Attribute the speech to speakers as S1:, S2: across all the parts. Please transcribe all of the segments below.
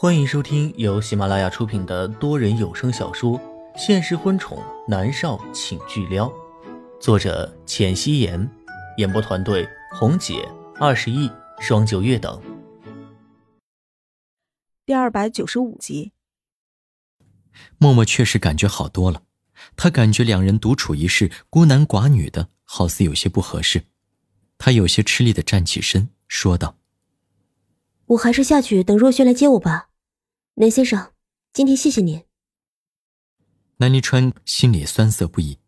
S1: 欢迎收听由喜马拉雅出品的多人有声小说《现实婚宠男少请巨撩》，作者：浅汐颜，演播团队：红姐、二十亿、双九月等。
S2: 第二百九十五集，
S3: 默默确实感觉好多了。他感觉两人独处一室，孤男寡女的，好似有些不合适。他有些吃力的站起身，说道。
S4: 我还是下去等若轩来接我吧，南先生，今天谢谢您。
S3: 南离川心里酸涩不已，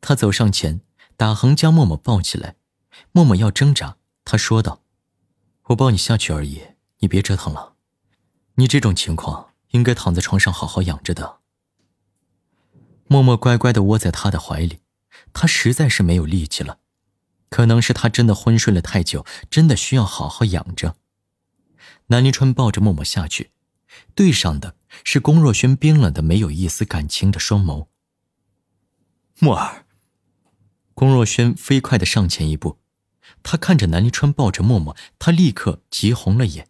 S3: 他走上前，打横将默默抱起来。默默要挣扎，他说道：“我抱你下去而已，你别折腾了。你这种情况应该躺在床上好好养着的。”默默乖乖的窝在他的怀里，他实在是没有力气了，可能是他真的昏睡了太久，真的需要好好养着。南临川抱着默默下去，对上的是龚若轩冰冷的、没有一丝感情的双眸。默儿，龚若轩飞快的上前一步，他看着南临川抱着默默，他立刻急红了眼。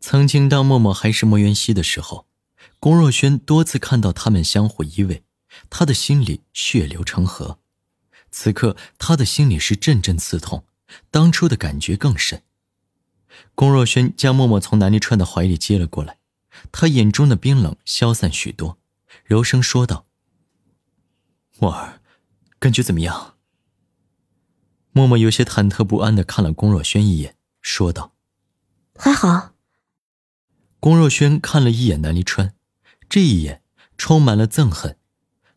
S3: 曾经当默默还是莫元熙的时候，龚若轩多次看到他们相互依偎，他的心里血流成河。此刻他的心里是阵阵刺痛，当初的感觉更深。龚若轩将默默从南离川的怀里接了过来，他眼中的冰冷消散许多，柔声说道：“默儿，感觉怎么样？”默默有些忐忑不安的看了龚若轩一眼，说道：“
S4: 还好。”
S3: 龚若轩看了一眼南离川，这一眼充满了憎恨，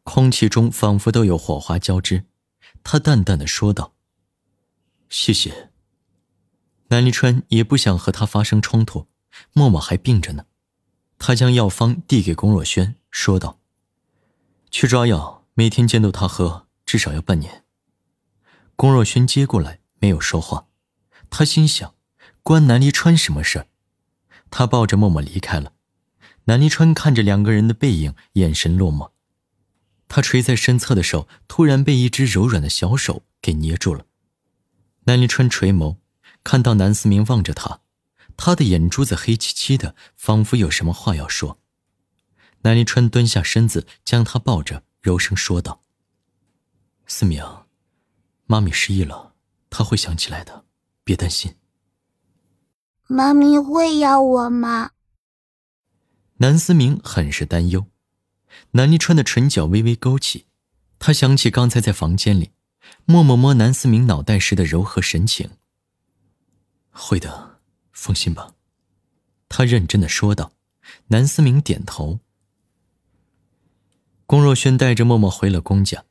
S3: 空气中仿佛都有火花交织。他淡淡的说道：“谢谢。”南离川也不想和他发生冲突，默默还病着呢。他将药方递给龚若轩，说道：“去抓药，每天监督他喝，至少要半年。”龚若轩接过来，没有说话。他心想：关南离川什么事儿？他抱着默默离开了。南离川看着两个人的背影，眼神落寞。他垂在身侧的手突然被一只柔软的小手给捏住了。南离川垂眸。看到南思明望着他，他的眼珠子黑漆漆的，仿佛有什么话要说。南离川蹲下身子，将他抱着，柔声说道：“思明，妈咪失忆了，她会想起来的，别担心。”
S5: 妈咪会要我吗？
S3: 南思明很是担忧。南离川的唇角微微勾起，他想起刚才在房间里，默默摸南思明脑袋时的柔和神情。会的，放心吧。”他认真的说道。南思明点头。龚若轩带着默默回了龚家，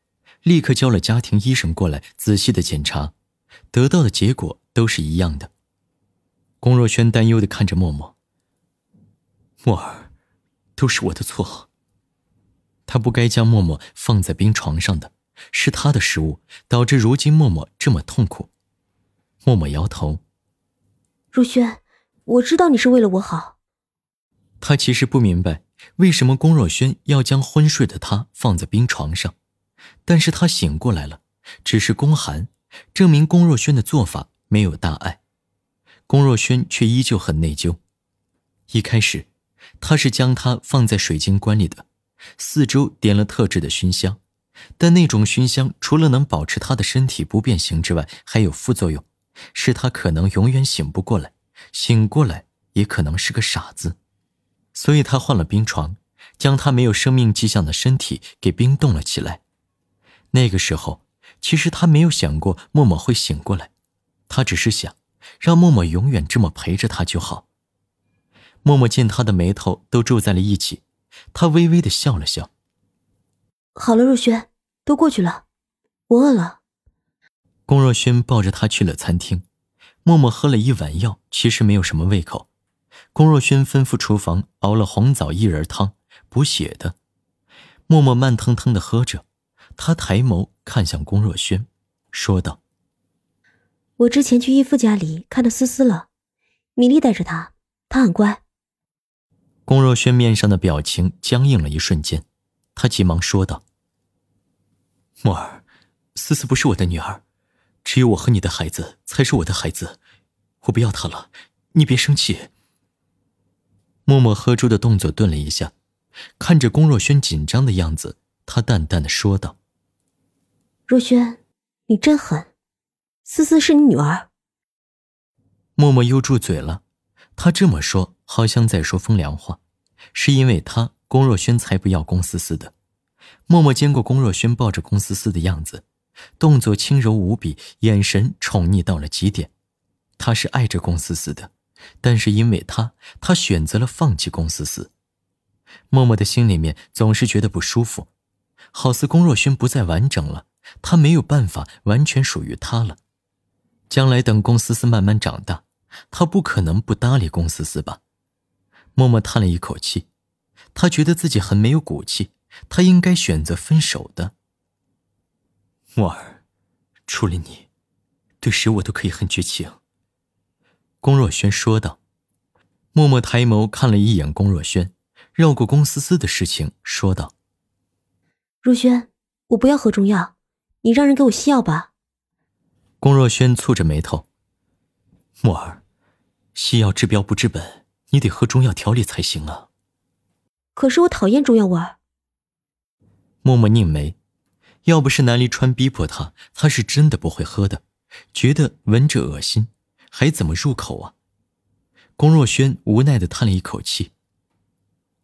S3: 立刻叫了家庭医生过来仔细的检查，得到的结果都是一样的。龚若轩担忧的看着默默：“默儿，都是我的错。他不该将默默放在冰床上的，是他的失误，导致如今默默这么痛苦。”默默摇头。
S4: 若轩，我知道你是为了我好。
S3: 他其实不明白为什么龚若轩要将昏睡的他放在冰床上，但是他醒过来了，只是宫寒，证明龚若轩的做法没有大碍。龚若轩却依旧很内疚。一开始，他是将他放在水晶棺里的，四周点了特制的熏香，但那种熏香除了能保持他的身体不变形之外，还有副作用。是他可能永远醒不过来，醒过来也可能是个傻子，所以他换了冰床，将他没有生命迹象的身体给冰冻了起来。那个时候，其实他没有想过默默会醒过来，他只是想让默默永远这么陪着他就好。默默见他的眉头都皱在了一起，他微微的笑了笑。
S4: 好了，若轩，都过去了，我饿了。
S3: 龚若轩抱着他去了餐厅，默默喝了一碗药，其实没有什么胃口。龚若轩吩咐厨房熬了红枣薏仁汤，补血的。默默慢腾腾的喝着，他抬眸看向龚若轩，说道：“
S4: 我之前去义父家里看到思思了，米粒带着她，她很乖。”
S3: 龚若轩面上的表情僵硬了一瞬间，他急忙说道：“默儿，思思不是我的女儿。”只有我和你的孩子才是我的孩子，我不要他了，你别生气。默默喝粥的动作顿了一下，看着龚若轩紧张的样子，他淡淡的说道：“
S4: 若轩，你真狠，思思是你女儿。”
S3: 默默又住嘴了，他这么说好像在说风凉话，是因为他龚若轩才不要龚思思的。默默见过龚若轩抱着龚思思的样子，动作轻柔无比，眼神宠溺到了极点，他是爱着龚思思的。但是因为他，他选择了放弃龚思思。默默的心里面总是觉得不舒服，好似龚若轩不再完整了，他没有办法完全属于他了。将来等龚思思慢慢长大，他不可能不搭理龚思思吧？默默叹了一口气，他觉得自己很没有骨气，他应该选择分手的。默儿，除了你，对谁我都可以很绝情。龚若轩说道。默默抬眸看了一眼龚若轩，绕过龚思思的事情说道：“
S4: 若轩，我不要喝中药，你让人给我西药吧。”
S3: 龚若轩蹙着眉头：“墨儿，西药治标不治本，你得喝中药调理才行啊。”
S4: 可是我讨厌中药味儿。
S3: 默默拧眉，要不是南离川逼迫他，他是真的不会喝的，觉得闻着恶心。还怎么入口啊？龚若轩无奈的叹了一口气。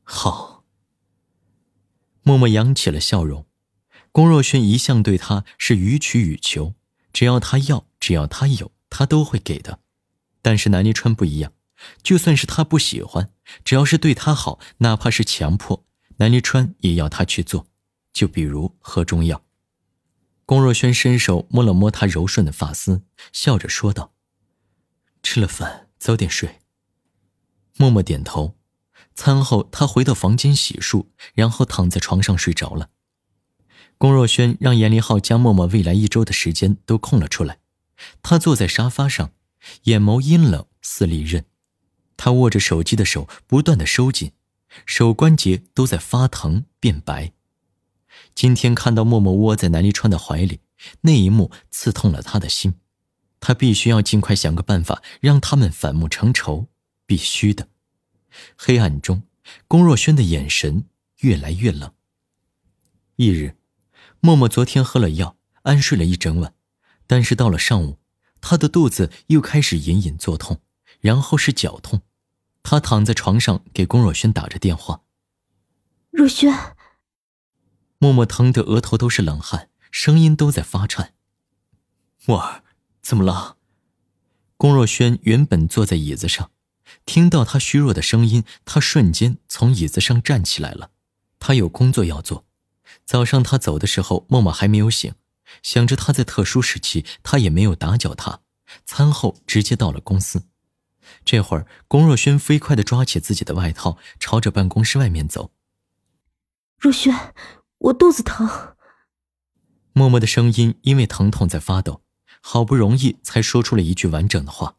S3: 好。默默扬起了笑容。龚若轩一向对他是予取予求，只要他要，只要他有，他都会给的。但是南离川不一样，就算是他不喜欢，只要是对他好，哪怕是强迫，南离川也要他去做。就比如喝中药。龚若轩伸手摸了摸他柔顺的发丝，笑着说道。吃了饭，早点睡。默默点头。餐后，他回到房间洗漱，然后躺在床上睡着了。龚若轩让严立浩将默默未来一周的时间都空了出来。他坐在沙发上，眼眸阴冷似利刃。他握着手机的手不断的收紧，手关节都在发疼变白。今天看到默默窝在南离川的怀里，那一幕刺痛了他的心。他必须要尽快想个办法，让他们反目成仇，必须的。黑暗中，龚若轩的眼神越来越冷。翌日，默默昨天喝了药，安睡了一整晚，但是到了上午，他的肚子又开始隐隐作痛，然后是脚痛。他躺在床上给龚若轩打着电话。
S4: 若轩，
S3: 默默疼得额头都是冷汗，声音都在发颤。默儿。怎么了？龚若轩原本坐在椅子上，听到他虚弱的声音，他瞬间从椅子上站起来了。他有工作要做。早上他走的时候，默默还没有醒，想着他在特殊时期，他也没有打搅他。餐后直接到了公司。这会儿，龚若轩飞快地抓起自己的外套，朝着办公室外面走。
S4: 若轩，我肚子疼。
S3: 默默的声音因为疼痛在发抖。好不容易才说出了一句完整的话：“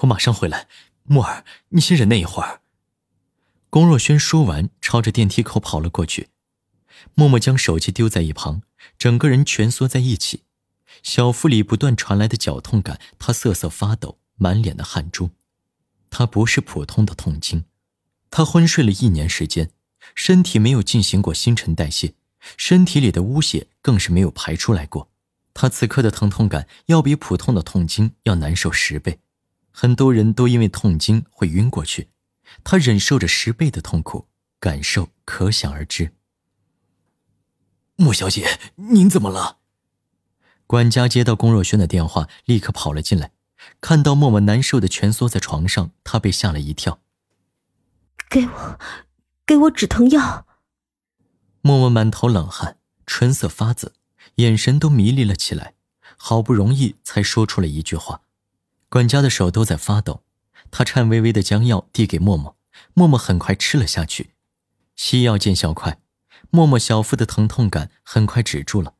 S3: 我马上回来，木儿，你先忍耐一会儿。”龚若轩说完，朝着电梯口跑了过去。默默将手机丢在一旁，整个人蜷缩在一起。小腹里不断传来的绞痛感，他瑟瑟发抖，满脸的汗珠。他不是普通的痛经，他昏睡了一年时间，身体没有进行过新陈代谢，身体里的污血更是没有排出来过。他此刻的疼痛感要比普通的痛经要难受十倍，很多人都因为痛经会晕过去，他忍受着十倍的痛苦，感受可想而知。莫小姐，您怎么了？管家接到龚若轩的电话，立刻跑了进来，看到默默难受的蜷缩在床上，他被吓了一跳。
S4: 给我，给我止疼药。
S3: 默默满头冷汗，唇色发紫。眼神都迷离了起来，好不容易才说出了一句话。管家的手都在发抖，他颤巍巍的将药递给默默，默默很快吃了下去。西药见效快，默默小腹的疼痛感很快止住了。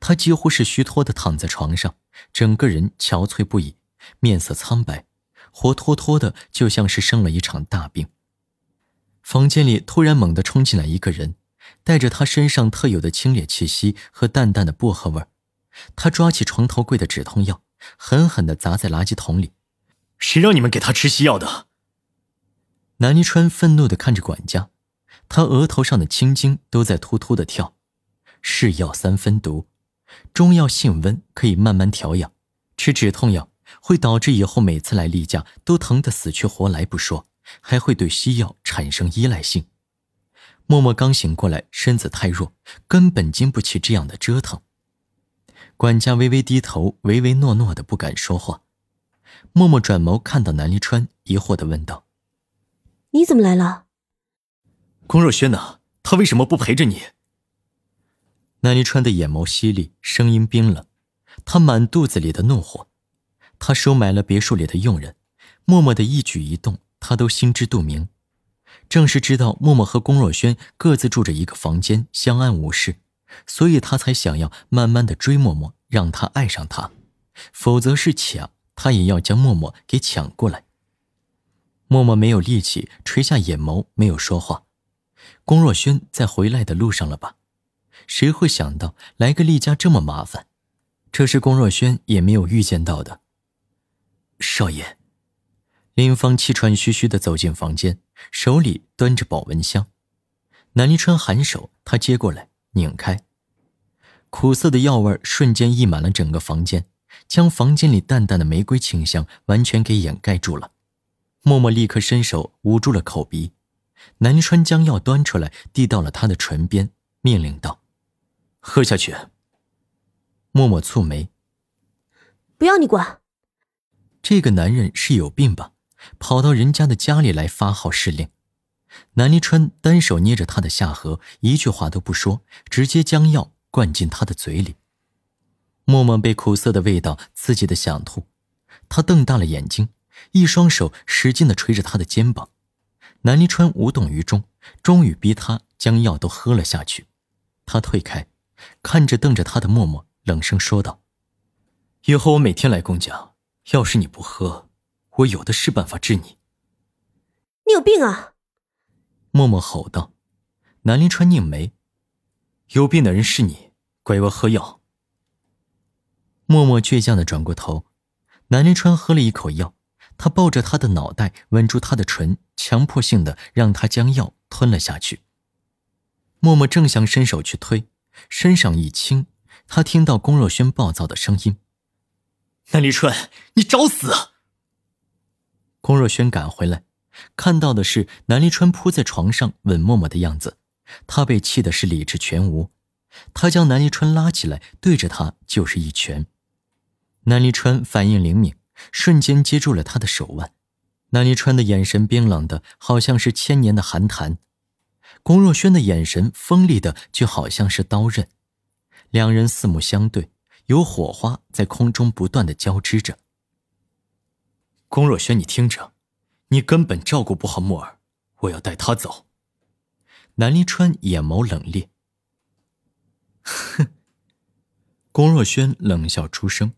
S3: 他几乎是虚脱的躺在床上，整个人憔悴不已，面色苍白，活脱脱的就像是生了一场大病。房间里突然猛地冲进来一个人。带着他身上特有的清冽气息和淡淡的薄荷味儿，他抓起床头柜的止痛药，狠狠地砸在垃圾桶里。谁让你们给他吃西药的？南离川愤怒的看着管家，他额头上的青筋都在突突的跳。是药三分毒，中药性温，可以慢慢调养。吃止痛药会导致以后每次来例假都疼得死去活来不说，还会对西药产生依赖性。默默刚醒过来，身子太弱，根本经不起这样的折腾。管家微微低头，唯唯诺诺的不敢说话。默默转眸看到南离川，疑惑的问道：“
S4: 你怎么来了？”
S3: 龚若轩呢？他为什么不陪着你？南离川的眼眸犀利，声音冰冷，他满肚子里的怒火。他收买了别墅里的佣人，默默的一举一动，他都心知肚明。正是知道默默和龚若轩各自住着一个房间，相安无事，所以他才想要慢慢的追默默，让他爱上他。否则是抢，他也要将默默给抢过来。默默没有力气，垂下眼眸，没有说话。龚若轩在回来的路上了吧？谁会想到来个厉家这么麻烦？这是龚若轩也没有预见到的。少爷，林芳气喘吁吁的走进房间，手里端着保温箱。南离川颔首，他接过来，拧开，苦涩的药味瞬间溢满了整个房间，将房间里淡淡的玫瑰清香完全给掩盖住了。默默立刻伸手捂住了口鼻。南离川将药端出来，递到了他的唇边，命令道。喝下去。默默蹙眉，
S4: 不要你管。
S3: 这个男人是有病吧？跑到人家的家里来发号施令。南离川单手捏着他的下颌，一句话都不说，直接将药灌进他的嘴里。默默被苦涩的味道刺激的想吐，他瞪大了眼睛，一双手使劲的捶着他的肩膀。南离川无动于衷，终于逼他将药都喝了下去。他退开。看着瞪着他的默默，冷声说道：“以后我每天来公家，要是你不喝，我有的是办法治你。”
S4: 你有病啊！
S3: 默默吼道。南临川拧眉：“有病的人是你，乖乖喝药。”默默倔强的转过头，南临川喝了一口药，他抱着他的脑袋，吻住他的唇，强迫性的让他将药吞了下去。默默正想伸手去推。身上一轻，他听到龚若轩暴躁的声音：“南临川，你找死！”龚若轩赶回来，看到的是南离川扑在床上吻默默的样子，他被气的是理智全无。他将南离川拉起来，对着他就是一拳。南离川反应灵敏，瞬间接住了他的手腕。南离川的眼神冰冷的，好像是千年的寒潭。龚若轩的眼神锋利的，就好像是刀刃。两人四目相对，有火花在空中不断的交织着。龚若轩，你听着，你根本照顾不好木儿，我要带他走。南离川眼眸冷冽。哼。龚若轩冷笑出声，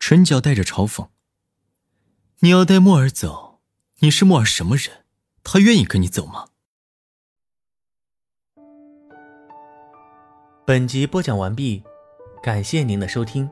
S3: 唇角带着嘲讽：“你要带木儿走？你是木儿什么人？他愿意跟你走吗？”
S1: 本集播讲完毕，感谢您的收听。